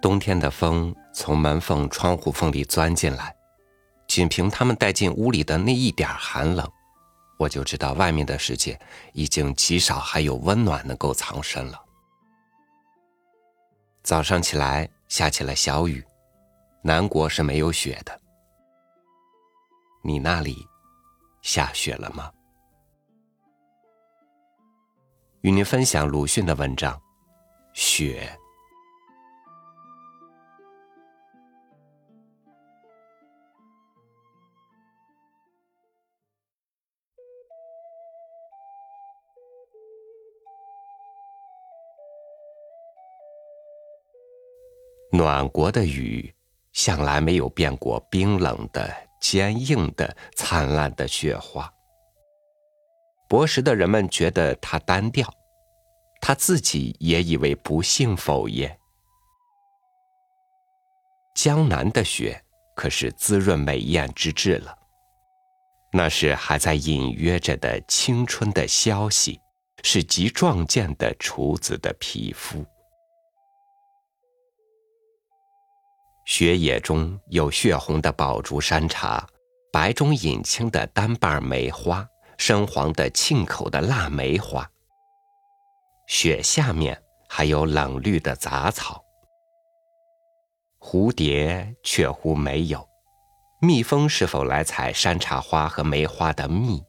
冬天的风从门缝、窗户缝里钻进来，仅凭他们带进屋里的那一点寒冷，我就知道外面的世界已经极少还有温暖能够藏身了。早上起来下起了小雨，南国是没有雪的。你那里下雪了吗？与您分享鲁迅的文章《雪》。暖国的雨，向来没有变过冰冷的、坚硬的、灿烂的雪花。博识的人们觉得它单调，他自己也以为不幸否也。江南的雪可是滋润美艳之至了，那是还在隐约着的青春的消息，是极壮健的处子的皮肤。雪野中有血红的宝珠山茶，白中隐青的单瓣梅花，深黄的沁口的腊梅花。雪下面还有冷绿的杂草，蝴蝶却乎没有。蜜蜂是否来采山茶花和梅花的蜜，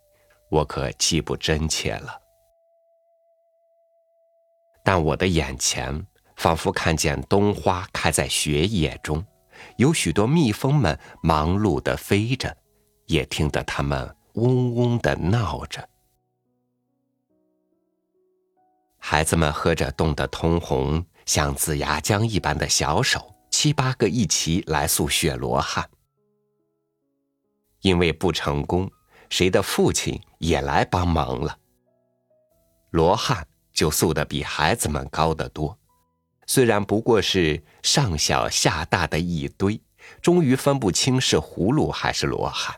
我可记不真切了。但我的眼前。仿佛看见冬花开在雪野中，有许多蜜蜂们忙碌的飞着，也听得它们嗡嗡的闹着。孩子们喝着冻得通红、像紫牙浆一般的小手，七八个一齐来诉雪罗汉。因为不成功，谁的父亲也来帮忙了。罗汉就诉的比孩子们高得多。虽然不过是上小下大的一堆，终于分不清是葫芦还是罗汉，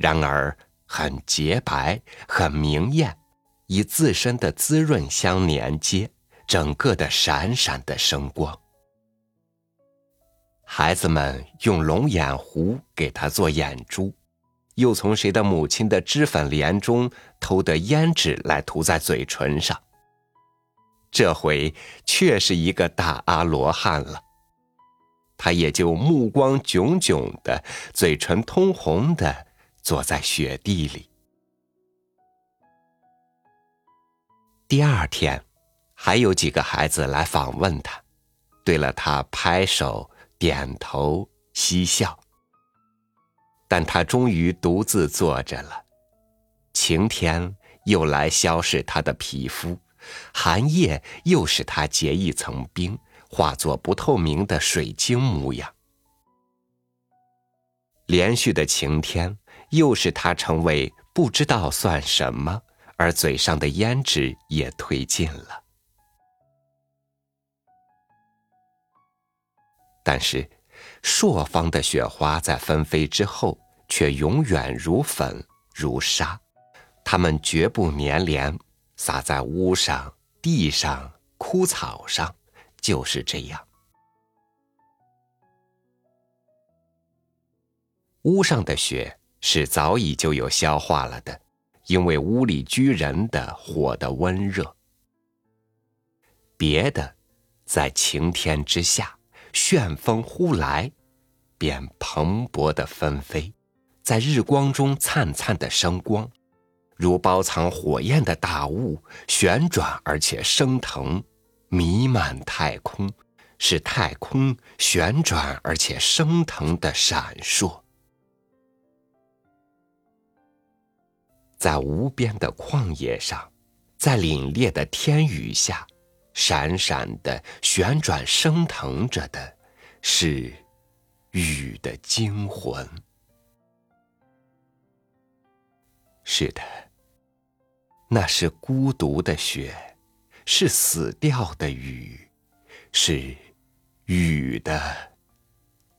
然而很洁白，很明艳，以自身的滋润相连接，整个的闪闪的生光。孩子们用龙眼糊给他做眼珠，又从谁的母亲的脂粉帘中偷得胭脂来涂在嘴唇上。这回却是一个大阿罗汉了，他也就目光炯炯的，嘴唇通红的，坐在雪地里。第二天，还有几个孩子来访问他，对了他拍手、点头、嬉笑，但他终于独自坐着了。晴天又来消逝他的皮肤。寒夜又使它结一层冰，化作不透明的水晶模样。连续的晴天又使它成为不知道算什么，而嘴上的胭脂也褪尽了。但是，朔方的雪花在纷飞之后，却永远如粉如沙，它们绝不粘连。洒在屋上、地上、枯草上，就是这样。屋上的雪是早已就有消化了的，因为屋里居人的火的温热。别的，在晴天之下，旋风忽来，便蓬勃的纷飞，在日光中灿灿的生光。如包藏火焰的大雾，旋转而且升腾，弥漫太空，使太空旋转而且升腾的闪烁。在无边的旷野上，在凛冽的天宇下，闪闪的旋转升腾着的，是雨的精魂。是的。那是孤独的雪，是死掉的雨，是雨的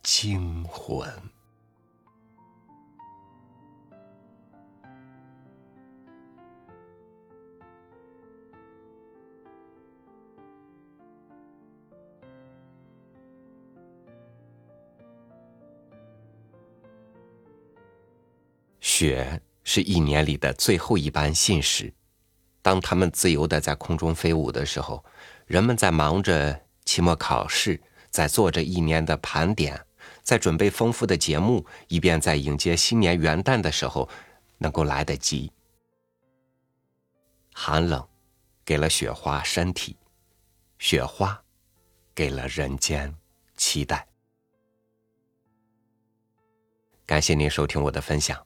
精魂。雪是一年里的最后一班信使。当他们自由的在空中飞舞的时候，人们在忙着期末考试，在做着一年的盘点，在准备丰富的节目，以便在迎接新年元旦的时候能够来得及。寒冷给了雪花身体，雪花给了人间期待。感谢您收听我的分享，